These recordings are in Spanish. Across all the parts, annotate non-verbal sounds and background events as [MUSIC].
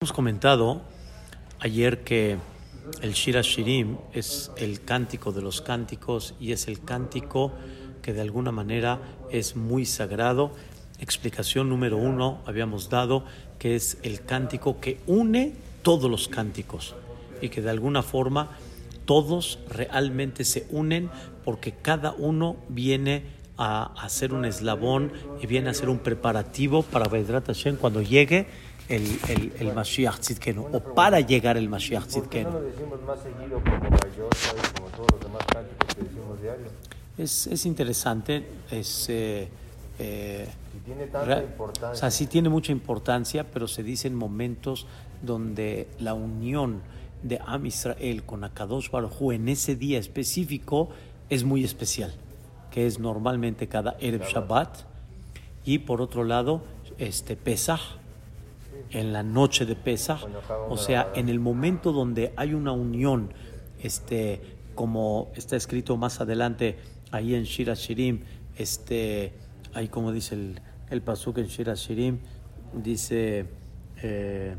Hemos comentado ayer que el Shira Shirim es el cántico de los cánticos y es el cántico que de alguna manera es muy sagrado. Explicación número uno habíamos dado que es el cántico que une todos los cánticos y que de alguna forma todos realmente se unen porque cada uno viene a hacer un eslabón y viene a hacer un preparativo para Vedrat Hashem cuando llegue el, el, el Mashiach Tzidkenu, o para llegar el Mashiach Tzidkenu. ¿Por qué no lo decimos más seguido como y como todos los demás cánticos que decimos diario? Es, es interesante, es... Eh, eh, tiene tanta importancia. O sea, sí tiene mucha importancia, pero se dice en momentos donde la unión de Am Israel con Akadosh Baruj en ese día específico es muy especial, que es normalmente cada Erev Shabbat y por otro lado este Pesach en la noche de Pesach, o sea, en el momento donde hay una unión, este, como está escrito más adelante ahí en Shira Shirim, este, ahí como dice el, el pasuk en Shira Shirim, dice eh,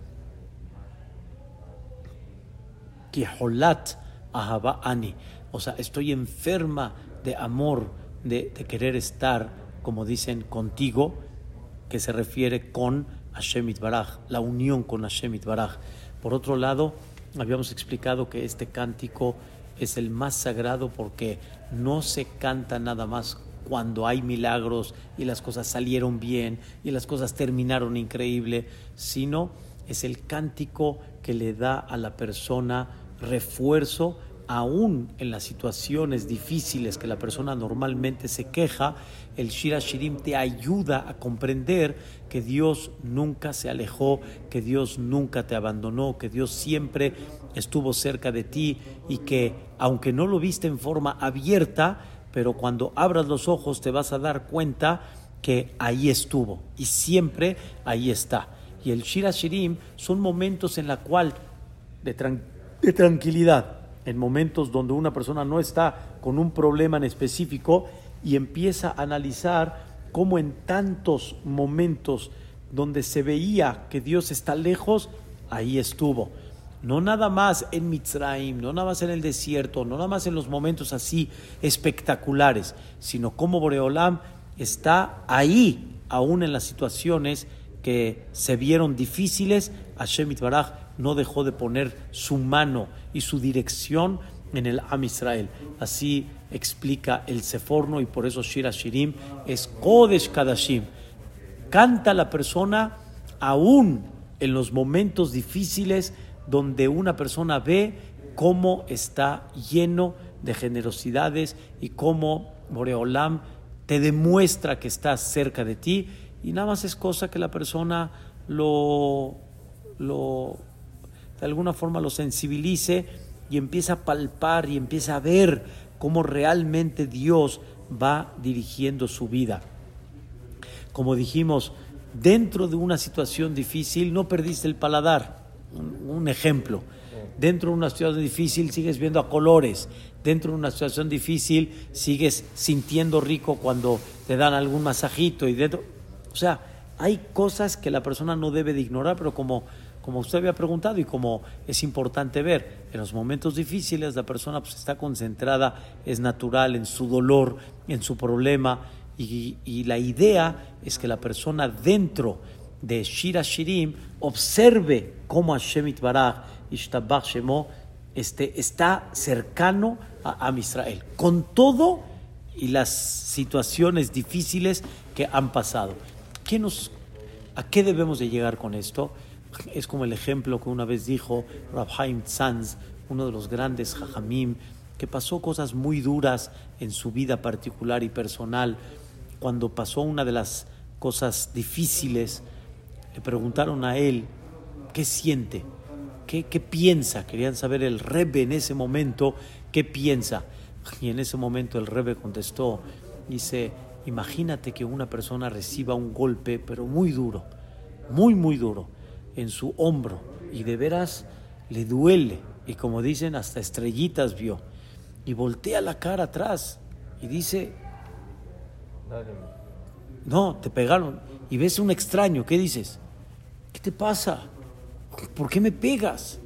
Ani, o sea, estoy enferma de amor, de querer estar, como dicen, contigo, que se refiere con Hashem Itbaraj, la unión con Hashem Itbaraj. Por otro lado, habíamos explicado que este cántico es el más sagrado porque no se canta nada más cuando hay milagros y las cosas salieron bien y las cosas terminaron increíble, sino es el cántico que le da a la persona refuerzo aún en las situaciones difíciles que la persona normalmente se queja, el Shira Shirim te ayuda a comprender que Dios nunca se alejó, que Dios nunca te abandonó, que Dios siempre estuvo cerca de ti y que aunque no lo viste en forma abierta, pero cuando abras los ojos te vas a dar cuenta que ahí estuvo y siempre ahí está. Y el Shira Shirim son momentos en la cual de, tran- de tranquilidad, en momentos donde una persona no está con un problema en específico y empieza a analizar cómo en tantos momentos donde se veía que Dios está lejos, ahí estuvo. No nada más en Mitzrayim, no nada más en el desierto, no nada más en los momentos así espectaculares, sino como Boreolam está ahí, aún en las situaciones que se vieron difíciles, Hashem Itbaraj no dejó de poner su mano y su dirección en el Am Israel. Así explica el Seforno y por eso Shira Shirim es Kodesh Kadashim. Canta la persona aún en los momentos difíciles donde una persona ve cómo está lleno de generosidades y cómo Boreolam te demuestra que está cerca de ti y nada más es cosa que la persona lo, lo de alguna forma lo sensibilice y empieza a palpar y empieza a ver cómo realmente Dios va dirigiendo su vida. Como dijimos, dentro de una situación difícil no perdiste el paladar. Un, ejemplo. Dentro de una situación difícil sigues viendo a colores. Dentro de una situación difícil sigues sintiendo rico cuando te dan algún masajito. Y dentro, o sea, hay cosas que la persona no debe de ignorar, pero como, como usted había preguntado y como es importante ver, en los momentos difíciles la persona pues, está concentrada, es natural en su dolor, en su problema. Y, la idea es que la persona dentro de Shira Shirim observe cómo Hashem Itbaraj, Ishtabach Shemo, este, está cercano a, a Israel, con todo y las situaciones difíciles que han pasado. ¿Qué nos, ¿A qué debemos de llegar con esto? Es como el ejemplo que una vez dijo Rabhaim Tzanz, uno de los grandes Jajamim, que pasó cosas muy duras en su vida particular y personal. Cuando pasó una de las cosas difíciles, le preguntaron a él qué siente, qué, qué piensa. Querían saber el Rebbe en ese momento qué piensa. Y en ese momento el Rebbe contestó, dice, imagínate que una persona reciba un golpe, pero muy duro, muy, muy duro, en su hombro, y de veras le duele, y como dicen, hasta estrellitas vio, y voltea la cara atrás y dice, no, te pegaron, y ves un extraño, ¿qué dices? ¿Qué te pasa? ¿por qué me pegas?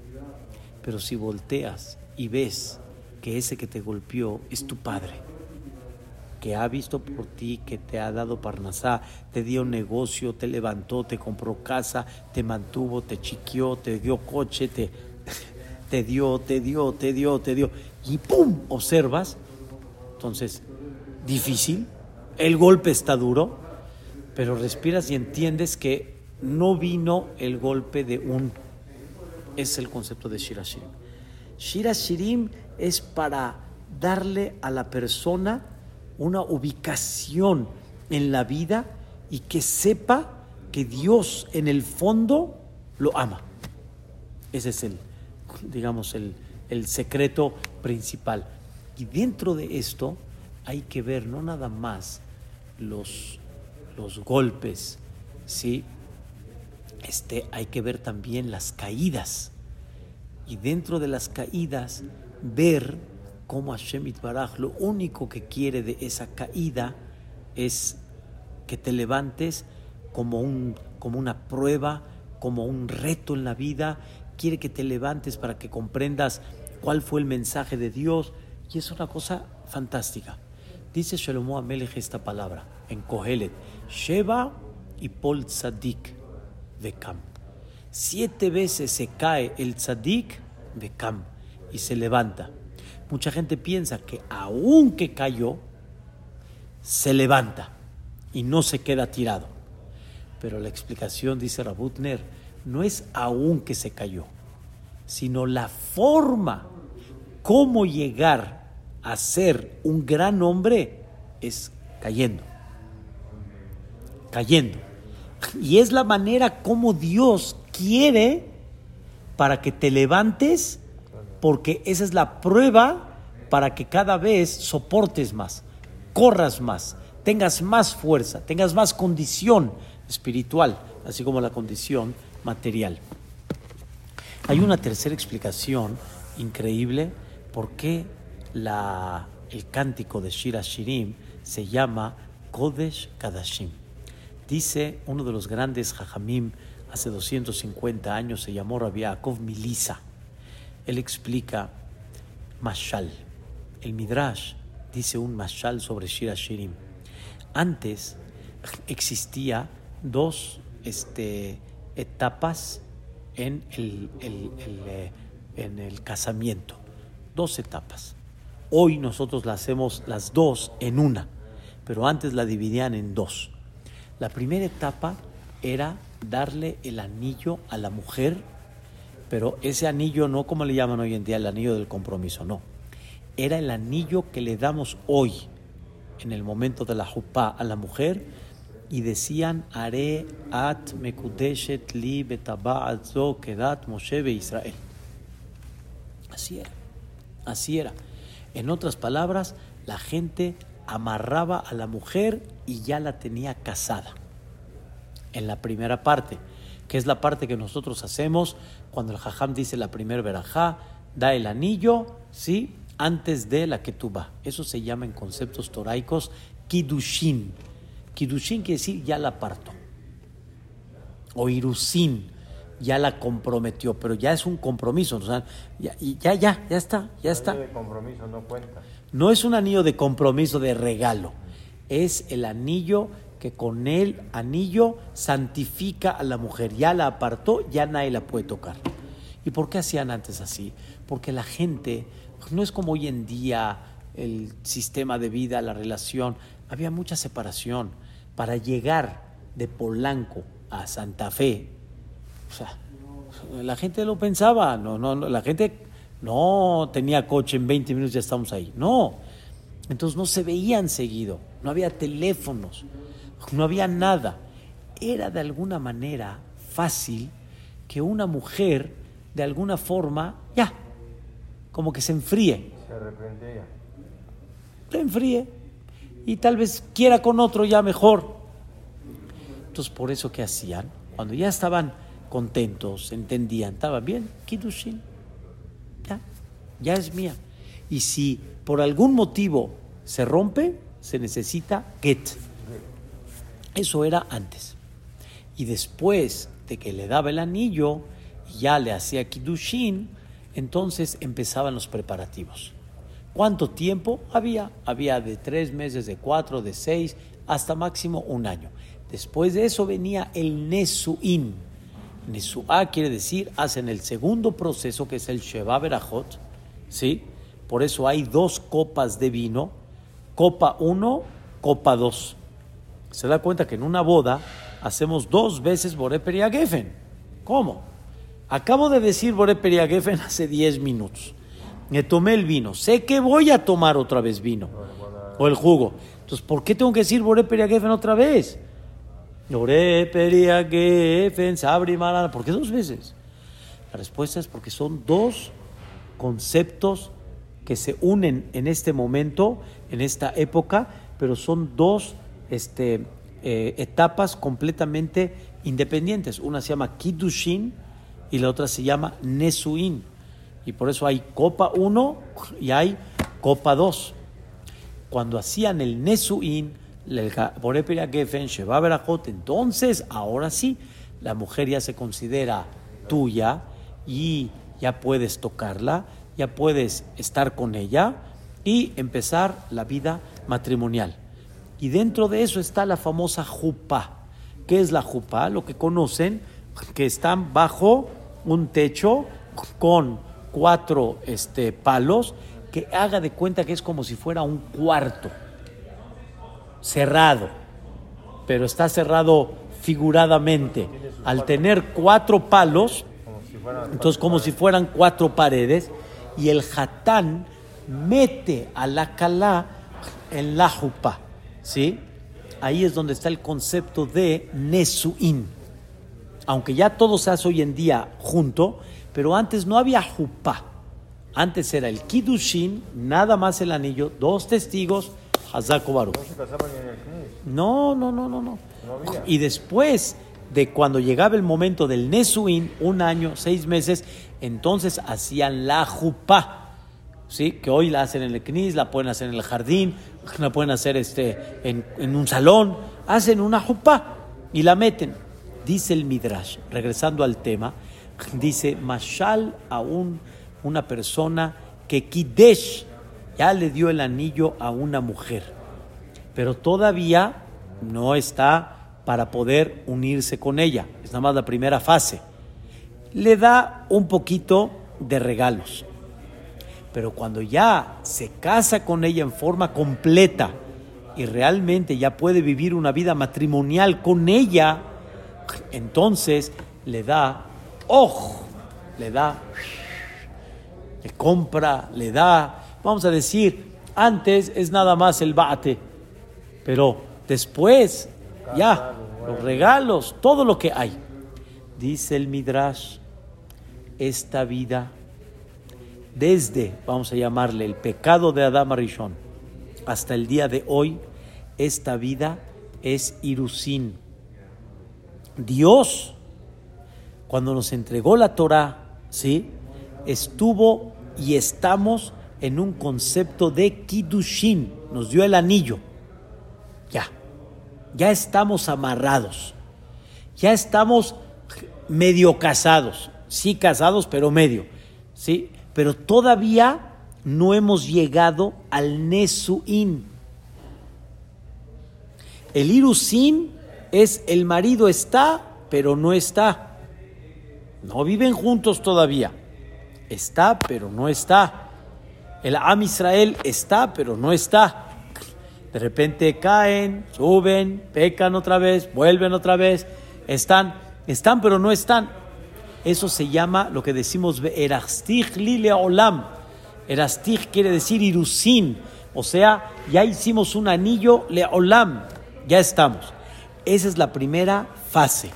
Pero si volteas y ves que ese que te golpeó es tu padre, que ha visto por ti, que te ha dado parnasá, te dio negocio, te levantó, te compró casa, te mantuvo, te chiquió, te dio coche, te, [LAUGHS] te dio, te dio, te dio, te dio, y ¡pum! observas. Entonces, difícil, el golpe está duro, pero respiras y entiendes que no vino el golpe de un... Es el concepto de Shirashirim. Shirashirim es para darle a la persona una ubicación en la vida y que sepa que Dios en el fondo lo ama. Ese es el, digamos, el, el secreto principal. Y dentro de esto hay que ver no nada más los, los golpes, ¿sí? Este, hay que ver también las caídas. Y dentro de las caídas, ver cómo Hashem Itbaraj lo único que quiere de esa caída es que te levantes como, un, como una prueba, como un reto en la vida. Quiere que te levantes para que comprendas cuál fue el mensaje de Dios. Y es una cosa fantástica. Dice Shalomo Amelech esta palabra en Kohelet: Sheba y Pol Tzadik de Kam. Siete veces se cae el Tzadik de Kam y se levanta. Mucha gente piensa que aunque cayó, se levanta y no se queda tirado. Pero la explicación, dice Rabutner, no es aún que se cayó, sino la forma, cómo llegar a ser un gran hombre es cayendo. Cayendo. Y es la manera como Dios quiere para que te levantes, porque esa es la prueba para que cada vez soportes más, corras más, tengas más fuerza, tengas más condición espiritual, así como la condición material. Hay una tercera explicación increíble por qué el cántico de Shira Shirim se llama Kodesh Kadashim. Dice uno de los grandes Jajamim hace 250 años, se llamó Rabbi Yaakov Milisa. Él explica Mashal. El Midrash dice un Mashal sobre Shira Shirim. Antes existía dos este, etapas en el, eh, en el casamiento. Dos etapas. Hoy nosotros las hacemos las dos en una, pero antes la dividían en dos. La primera etapa era darle el anillo a la mujer, pero ese anillo no como le llaman hoy en día el anillo del compromiso, no. Era el anillo que le damos hoy, en el momento de la jupá, a la mujer, y decían, Are at mekudeshet li kedat Moshe Israel. Así era, así era. En otras palabras, la gente amarraba a la mujer y ya la tenía casada. En la primera parte, que es la parte que nosotros hacemos cuando el jajam dice la primera verajá, da el anillo, ¿sí? Antes de la ketubá. Eso se llama en conceptos toraicos kidushin. Kidushin quiere decir ya la parto. O irusin, ya la comprometió, pero ya es un compromiso. ya, ya, ya, ya está, ya está. de compromiso no cuenta. No es un anillo de compromiso de regalo, es el anillo que con el anillo santifica a la mujer. Ya la apartó, ya nadie la puede tocar. ¿Y por qué hacían antes así? Porque la gente, no es como hoy en día el sistema de vida, la relación, había mucha separación. Para llegar de Polanco a Santa Fe, o sea, la gente lo pensaba, no, no, la gente no tenía coche en 20 minutos, ya estamos ahí. No. Entonces no se veían seguido, no había teléfonos, no había nada. Era de alguna manera fácil que una mujer, de alguna forma, ya, como que se enfríe. Se arrepentía. Se enfríe. Y tal vez quiera con otro ya mejor. Entonces, por eso que hacían, cuando ya estaban contentos, entendían, estaba bien, Kidushin ya es mía. Y si por algún motivo se rompe, se necesita get. Eso era antes. Y después de que le daba el anillo, ya le hacía Kiddushin, entonces empezaban los preparativos. ¿Cuánto tiempo había? Había de tres meses, de cuatro, de seis, hasta máximo un año. Después de eso venía el Nesuin. Nesuá quiere decir, hacen el segundo proceso que es el Sheva Berajot, ¿sí? Por eso hay dos copas de vino, copa uno, copa dos. Se da cuenta que en una boda hacemos dos veces Boré Periagefen. ¿Cómo? Acabo de decir Boré Periagefen hace diez minutos me tomé el vino, sé que voy a tomar otra vez vino o el jugo. Entonces, ¿por qué tengo que decir Boré Periagefen otra vez? Boré Periagefen, Sabri Marana, ¿por qué dos veces? La respuesta es porque son dos conceptos que se unen en este momento, en esta época, pero son dos este, eh, etapas completamente independientes. Una se llama Kiddushin y la otra se llama Nesuin y por eso hay Copa 1 y hay Copa 2. Cuando hacían el Nesuin, el entonces ahora sí, la mujer ya se considera tuya y ya puedes tocarla, ya puedes estar con ella y empezar la vida matrimonial. Y dentro de eso está la famosa jupa. ¿Qué es la jupa? Lo que conocen, que están bajo un techo con cuatro este, palos, que haga de cuenta que es como si fuera un cuarto cerrado, pero está cerrado figuradamente. Al tener cuatro palos, entonces como si fueran cuatro paredes, y el jatán mete a la calá en la jupa, ¿sí? Ahí es donde está el concepto de Nesuin. Aunque ya todo se hace hoy en día junto, pero antes no había jupá. Antes era el kiddushin, nada más el anillo, dos testigos, Hazako Baruch. No, no, no, no, no. Y después de cuando llegaba el momento del Nesuin, un año, seis meses, entonces hacían la jupá. ¿Sí? Que hoy la hacen en el CNIS, la pueden hacer en el jardín, la pueden hacer este, en, en un salón. Hacen una jupá y la meten. Dice el Midrash, regresando al tema, dice, Mashal a una persona que Kidesh ya le dio el anillo a una mujer, pero todavía no está para poder unirse con ella. Es nada más la primera fase. Le da un poquito de regalos. Pero cuando ya se casa con ella en forma completa y realmente ya puede vivir una vida matrimonial con ella, entonces le da ojo, le da, le compra, le da. Vamos a decir, antes es nada más el bate, pero después, ya, los regalos, todo lo que hay. Dice el Midrash, esta vida, desde, vamos a llamarle, el pecado de Adam Arishon, hasta el día de hoy, esta vida es Irusín. Dios cuando nos entregó la Torah, ¿sí? estuvo y estamos en un concepto de Kiddushin, nos dio el anillo. Ya, ya estamos amarrados, ya estamos medio casados, sí casados, pero medio, ¿sí? Pero todavía no hemos llegado al Nesuin. El Irusin es el marido está, pero no está. No viven juntos todavía. Está, pero no está. El Am Israel está, pero no está. De repente caen, suben, pecan otra vez, vuelven otra vez. Están, están, pero no están. Eso se llama lo que decimos Erastich Lile Olam. Erastich quiere decir Irusin. O sea, ya hicimos un anillo Le Olam. Ya estamos. Esa es la primera fase.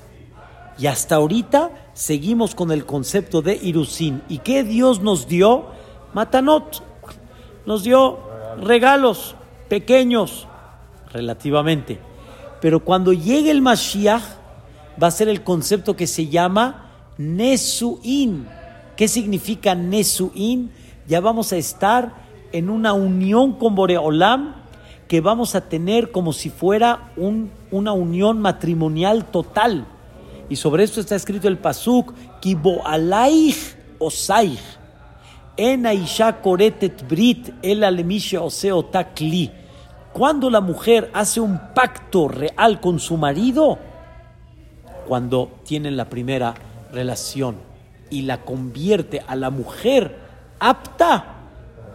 Y hasta ahorita seguimos con el concepto de Irusin. ¿Y qué Dios nos dio? Matanot. Nos dio regalos pequeños, relativamente. Pero cuando llegue el Mashiach, va a ser el concepto que se llama Nesuin. ¿Qué significa Nesuin? Ya vamos a estar en una unión con Boreolam que vamos a tener como si fuera un, una unión matrimonial total. Y sobre esto está escrito el Pasuk, Kibo alaich osaich. En aisha koretet brit el alemisha oseo takli. Cuando la mujer hace un pacto real con su marido, cuando tienen la primera relación y la convierte a la mujer apta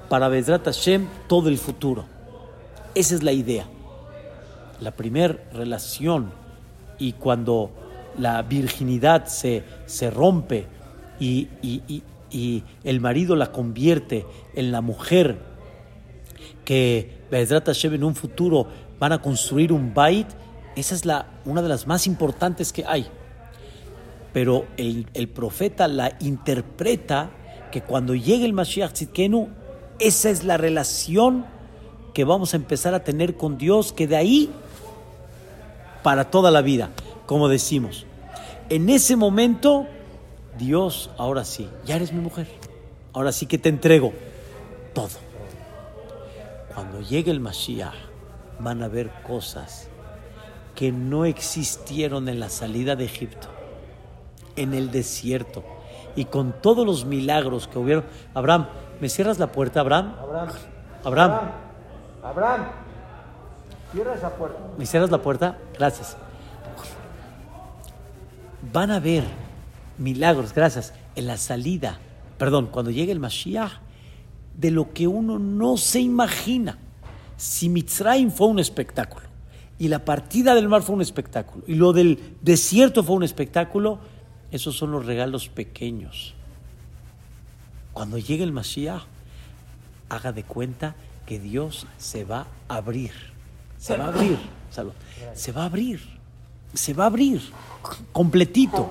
para Bezrat Hashem todo el futuro. Esa es la idea. La primera relación y cuando la virginidad se, se rompe y, y, y, el marido la convierte en la mujer que Bezrat Hashem en un futuro van a construir un bait, esa es la, una de las más importantes que hay. Pero el, el profeta la interpreta que cuando llegue el Mashiach Tzidkenu, esa es la relación que vamos a empezar a tener con Dios, que de ahí para toda la vida, como decimos. En ese momento, Dios, ahora sí, ya eres mi mujer, ahora sí que te entrego todo. Cuando llegue el Mashiach, van a ver cosas que no existieron en la salida de Egipto, en el desierto, y con todos los milagros que hubieron. Abraham, ¿me cierras la puerta, Abraham? Abraham. Abraham. Abraham. Cierra esa puerta. ¿Me cierras la puerta? Gracias. Van a ver milagros, gracias, en la salida, perdón, cuando llegue el Mashiach, de lo que uno no se imagina. Si Mitzrayim fue un espectáculo, y la partida del mar fue un espectáculo, y lo del desierto fue un espectáculo, esos son los regalos pequeños. Cuando llegue el Mashiach, haga de cuenta que Dios se va a abrir. Se va a abrir. Salud. Se va a abrir. Se va a abrir. Completito.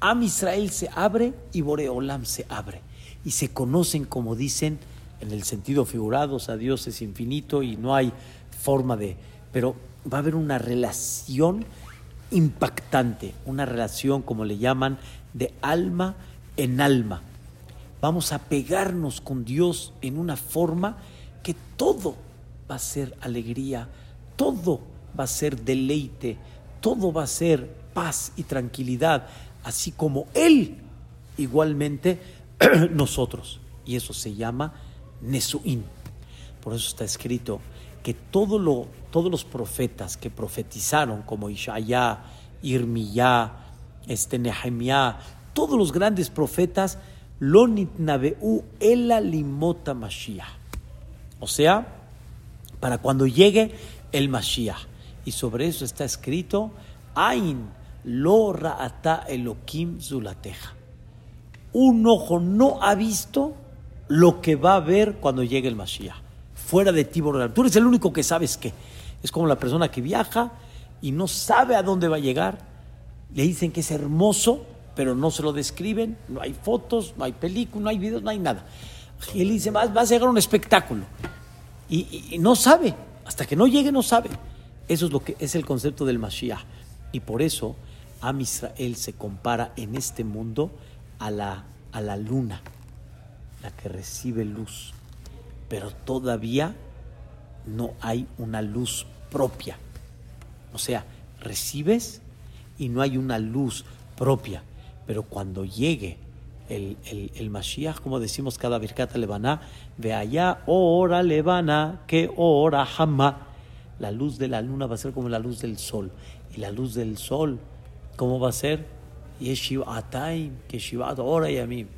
Am Israel se abre y Boreolam se abre. Y se conocen, como dicen, en el sentido figurado, o sea, Dios es infinito y no hay forma de. Pero va a haber una relación impactante, una relación, como le llaman, de alma en alma. Vamos a pegarnos con Dios en una forma que todo va a ser alegría, todo va a ser deleite, todo va a ser paz y tranquilidad, así como Él, igualmente [CLEARS THROAT] nosotros. Y eso se llama Nesuín. Por eso está escrito que todo lo, todos los profetas que profetizaron, como Ishaya, Irmiyá, este Nehemiah, todos los grandes profetas, Lonit Nabeu Ela Limota Mashiach. O sea, para cuando llegue el Mashiach. Y sobre eso está escrito, Ain lo ra'ata Elohim zulateja. Un ojo no ha visto lo que va a ver cuando llegue el Mashiach fuera de ti, Tú eres el único que sabes que. Es como la persona que viaja y no sabe a dónde va a llegar. Le dicen que es hermoso, pero no se lo describen. No hay fotos, no hay películas, no hay videos, no hay nada. Y él dice, vas, a llegar a un espectáculo. Y, no sabe. Hasta que no llegue, no sabe. Eso es lo que es el concepto del Mashiach. Y por eso Am Israel se compara en este mundo a la, a la luna, la que recibe luz pero todavía no hay una luz propia. O sea, recibes y no hay una luz propia. Pero cuando llegue el, el, el Mashiach, como decimos cada Birkata Levana, ve allá, hora Levana, que hora Hama. La luz de la luna va a ser como la luz del sol. Y la luz del sol, ¿cómo va a ser? Yeshiva que Shivat hora Yamim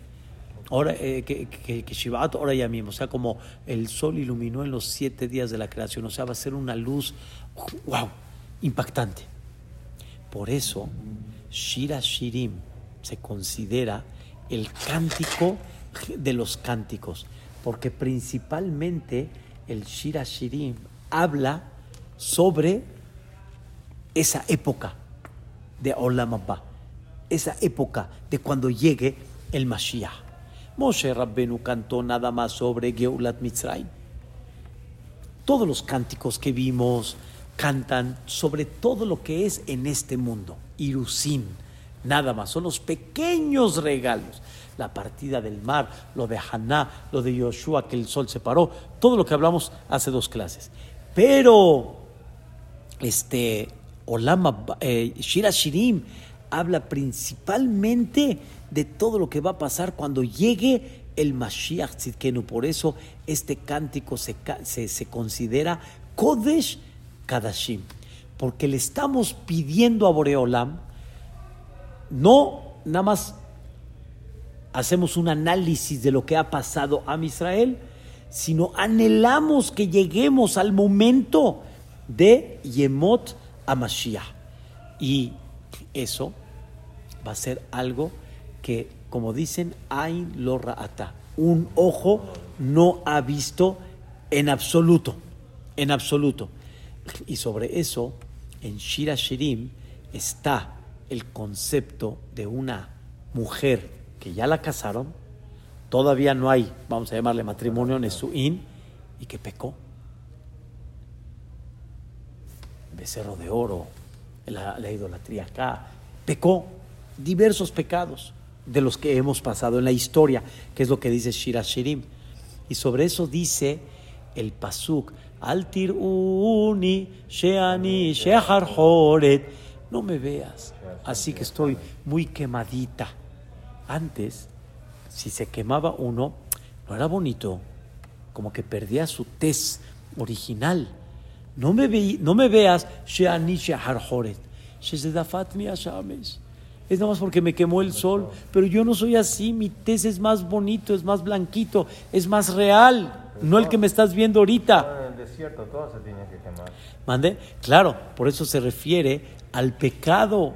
ahora, eh, que, que, que Shivat ahora ya mismo, o sea, como el sol iluminó en los siete días de la creación, o sea, va a ser una luz, wow, impactante. Por eso, Shira Shirim se considera el cántico de los cánticos, porque principalmente el Shira Shirim habla sobre esa época de Olam Abba, esa época de cuando llegue el Mashiach. Moshe Rabbenu cantó nada más sobre Geulat Mitzrayim. Todos los cánticos que vimos cantan sobre todo lo que es en este mundo. Irusim, nada más. Son los pequeños regalos. La partida del mar, lo de Haná, lo de Yoshua, que el sol se paró. Todo lo que hablamos hace dos clases. Pero, este, Olama, eh, Shira Shirim habla principalmente de todo lo que va a pasar cuando llegue el Mashiach Tzidkenu. Por eso este cántico se, se, considera Kodesh Kadashim, porque le estamos pidiendo a Boreolam, no nada más hacemos un análisis de lo que ha pasado a Israel, sino anhelamos que lleguemos al momento de Yemot a Mashiach. Y eso va a ser algo que, como dicen, Ain lo Ra'ata. Un ojo no ha visto en absoluto. En absoluto. Y sobre eso, en Shira Shirim está el concepto de una mujer que ya la casaron, todavía no hay, vamos a llamarle matrimonio, Nesuín, y que pecó. Becerro de oro, la idolatría acá, pecó diversos pecados de los que hemos pasado en la historia, que es lo que dice Shira Shirim. Y sobre eso dice el Pasuk, Altir uni, sheani, shehar No me veas, así que estoy muy quemadita. Antes, si se quemaba uno, no era bonito, como que perdía su tez original. No me, ve, no me veas, sheani, shehar es nada más porque me quemó el sol, pero yo no soy así, mi tez es más bonito, es más blanquito, es más real, no el que me estás viendo ahorita. En el desierto todo se tiene que quemar. ¿Mande? Claro, por eso se refiere al pecado.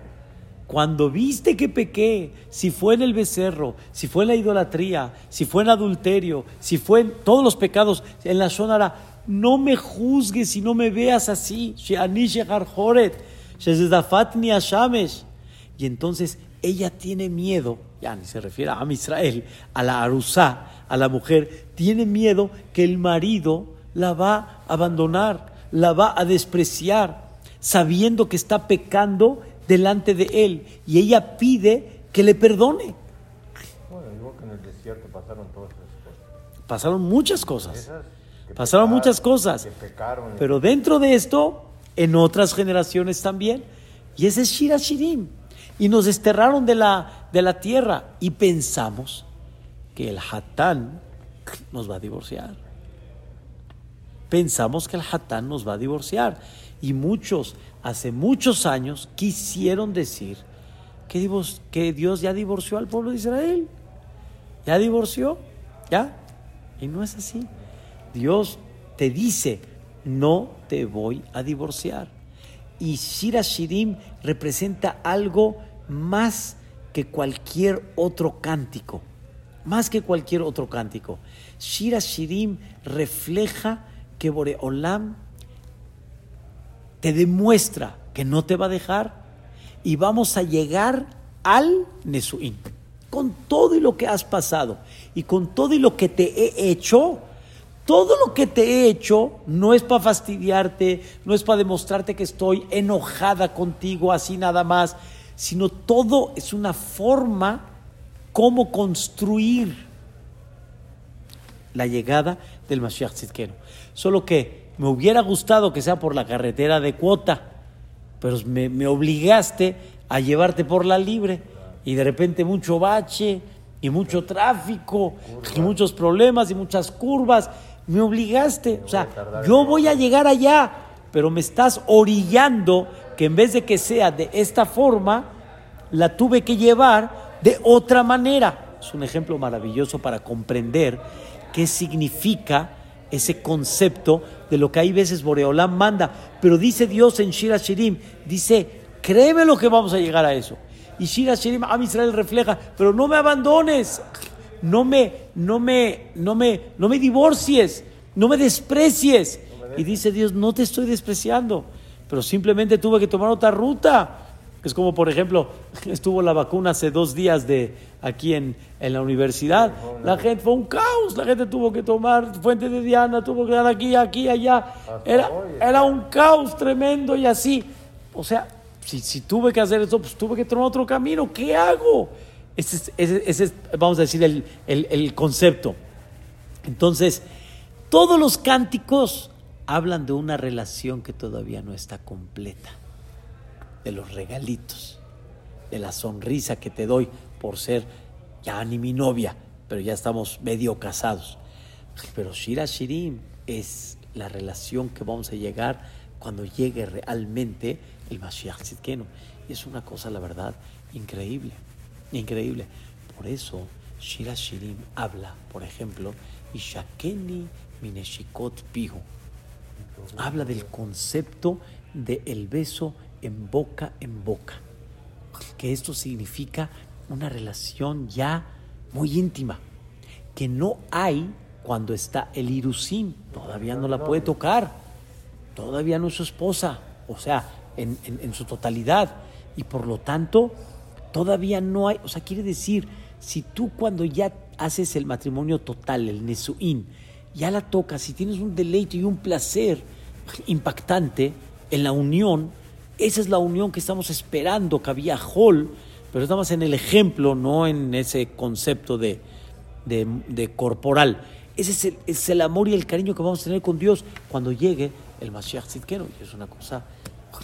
Cuando viste que pequé, si fue en el becerro, si fue en la idolatría, si fue en adulterio, si fue en todos los pecados, en la sonara, no me juzgues y no me veas así. Y entonces ella tiene miedo, ya ni se refiere a Israel, a la Arusá, a la mujer, tiene miedo que el marido la va a abandonar, la va a despreciar, sabiendo que está pecando delante de él. Y ella pide que le perdone. Bueno, igual que en el desierto pasaron todas esas cosas. Pasaron muchas cosas. Pasaron pecaron, muchas cosas. pecaron. Pero dentro de esto, en otras generaciones también. Y ese es Shira Shirim. Y nos desterraron de la, de la tierra. Y pensamos que el Hatán nos va a divorciar. Pensamos que el Hatán nos va a divorciar. Y muchos, hace muchos años, quisieron decir que, que Dios ya divorció al pueblo de Israel. Ya divorció. ¿Ya? Y no es así. Dios te dice, no te voy a divorciar. Y Shira Shirim representa algo más que cualquier otro cántico. Más que cualquier otro cántico. Shira Shirim refleja que Boreolam te demuestra que no te va a dejar y vamos a llegar al Nesuín. Con todo y lo que has pasado y con todo y lo que te he hecho, todo lo que te he hecho no es para fastidiarte, no es para demostrarte que estoy enojada contigo así nada más, sino todo es una forma como construir la llegada del Mashiach Tzidkenu. Solo que me hubiera gustado que sea por la carretera de cuota, pero me, me obligaste a llevarte por la libre y de repente mucho bache y mucho tráfico y muchos problemas y muchas curvas. Me obligaste, o sea, yo voy a llegar allá, pero me estás orillando que en vez de que sea de esta forma, la tuve que llevar de otra manera. Es un ejemplo maravilloso para comprender qué significa ese concepto de lo que hay veces Boreolam manda. Pero dice Dios en Shira Shirim, dice, créeme lo que vamos a llegar a eso. Y Shira Shirim, Am Israel refleja, pero no me abandones, no me, no me, no me, no me divorcies, no me desprecies. Y dice Dios, no te estoy despreciando, pero simplemente tuve que tomar otra ruta. Es como, por ejemplo, [LAUGHS] estuvo la vacuna hace dos días de aquí en, en la universidad. La gente fue un caos. La gente tuvo que tomar Fuente de Diana, tuvo que dar aquí, aquí, allá. Era, era un caos tremendo y así. O sea, si, si tuve que hacer eso, pues tuve que tomar otro camino. ¿Qué hago? Ese es, ese- ese es, vamos a decir, el, el- el concepto. Entonces, todos los cánticos hablan de una relación que todavía no está completa de los regalitos, de la sonrisa que te doy por ser ya ni mi novia, pero ya estamos medio casados. Pero Shira Shirim es la relación que vamos a llegar cuando llegue realmente el Mashiach Tzidkenu. Y es una cosa, la verdad, increíble, increíble. Por eso Shira Shirim habla, por ejemplo, Ishakeni Mineshikot Pihu. Habla del concepto del el beso en boca en boca. Que esto significa una relación ya muy íntima. Que no hay cuando está el Irusim. Todavía no la puede tocar. Todavía no es su esposa. O sea, en, en su totalidad. Y por lo tanto, todavía no hay. O sea, quiere decir, si tú cuando ya haces el matrimonio total, el Nesuín, ya la tocas, si tienes un deleite y un placer impactante en la unión, esa es la unión que estamos esperando, que había Hall, pero estamos en el ejemplo, no en ese concepto de, de, corporal. Ese es el, amor y el cariño que vamos a tener con Dios cuando llegue el Mashiach Tzidkenu. Y es una cosa,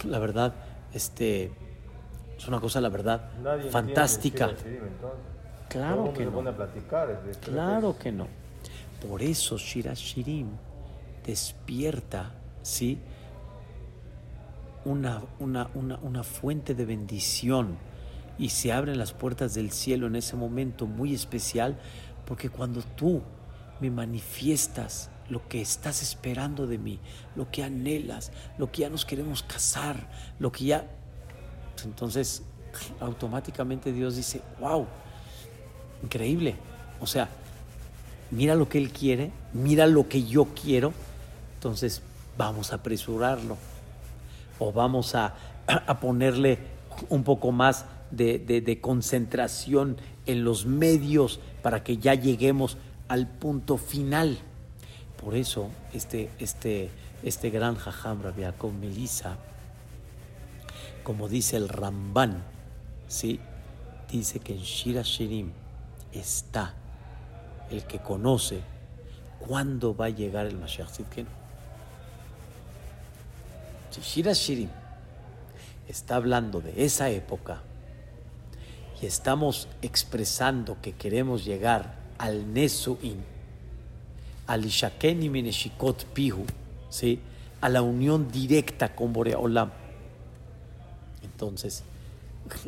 la verdad, este, es una cosa, la verdad, fantástica. Claro que no. Claro que no. Por eso Shira Shirim despierta, ¿sí? Una, una, una, una fuente de bendición y se abren las puertas del cielo en ese momento muy especial, porque cuando tú me manifiestas lo que estás esperando de mí, lo que anhelas, lo que ya nos queremos casar, lo que ya... Entonces, automáticamente Dios dice, wow, increíble. O sea, mira lo que Él quiere, mira lo que yo quiero, entonces vamos a apresurarlo o vamos a, ponerle un poco más de, concentración en los medios para que ya lleguemos al punto final. Por eso este, este, este gran jajam Rabbi Melisa, como dice el Ramban, ¿sí? dice que en Shira Shirim está el que conoce cuándo va a llegar el Mashiach Tzidkenu. Si Shira Shirim está hablando de esa época y estamos expresando que queremos llegar al Nesuin, al Ishakeni Mineshikot Pihu, ¿sí? a la unión directa con Boreolam. Entonces,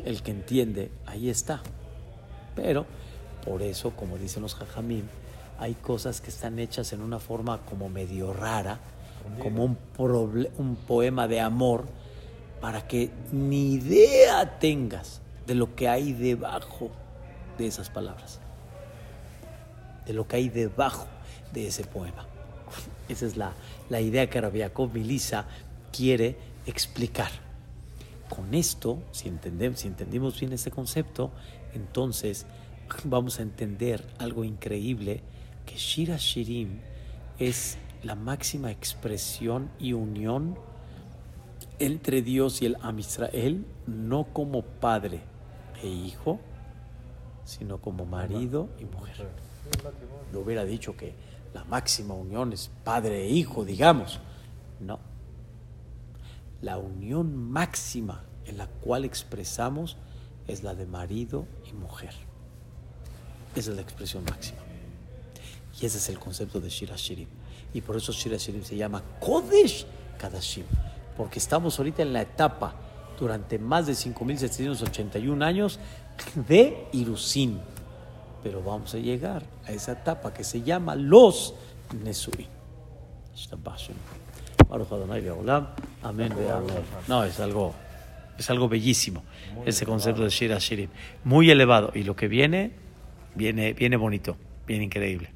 el que entiende, ahí está. Pero por eso, como dicen los jajamim, hay cosas que están hechas en una forma como medio rara, como un, un poema de amor, para que ni idea tengas de lo que hay debajo de esas palabras, de lo que hay debajo de ese poema. Esa es la, la idea que Rabiakov Milisa quiere explicar. Con esto, si, entendemos, si entendimos bien este concepto, entonces vamos a entender algo increíble, que Shira Shirim es la máxima expresión y unión entre Dios y el Am Israel, no como padre e hijo, sino como marido y mujer. Lo hubiera dicho que la máxima unión es padre e hijo, digamos. No. La unión máxima en la cual expresamos es la de marido y mujer. Esa es la expresión máxima. Y ese es el concepto de Shira Shirim. Y por eso Shira Shirim se llama Kodesh Kadashim. Porque estamos ahorita en la etapa, durante más de 5.781 años, de Irusin. Pero vamos a llegar a esa etapa que se llama los Nesuim. Amén. No, es algo, es algo bellísimo, ese concepto de Shira Shirim. Muy elevado. Y lo que viene Viene, viene bonito, bien increíble.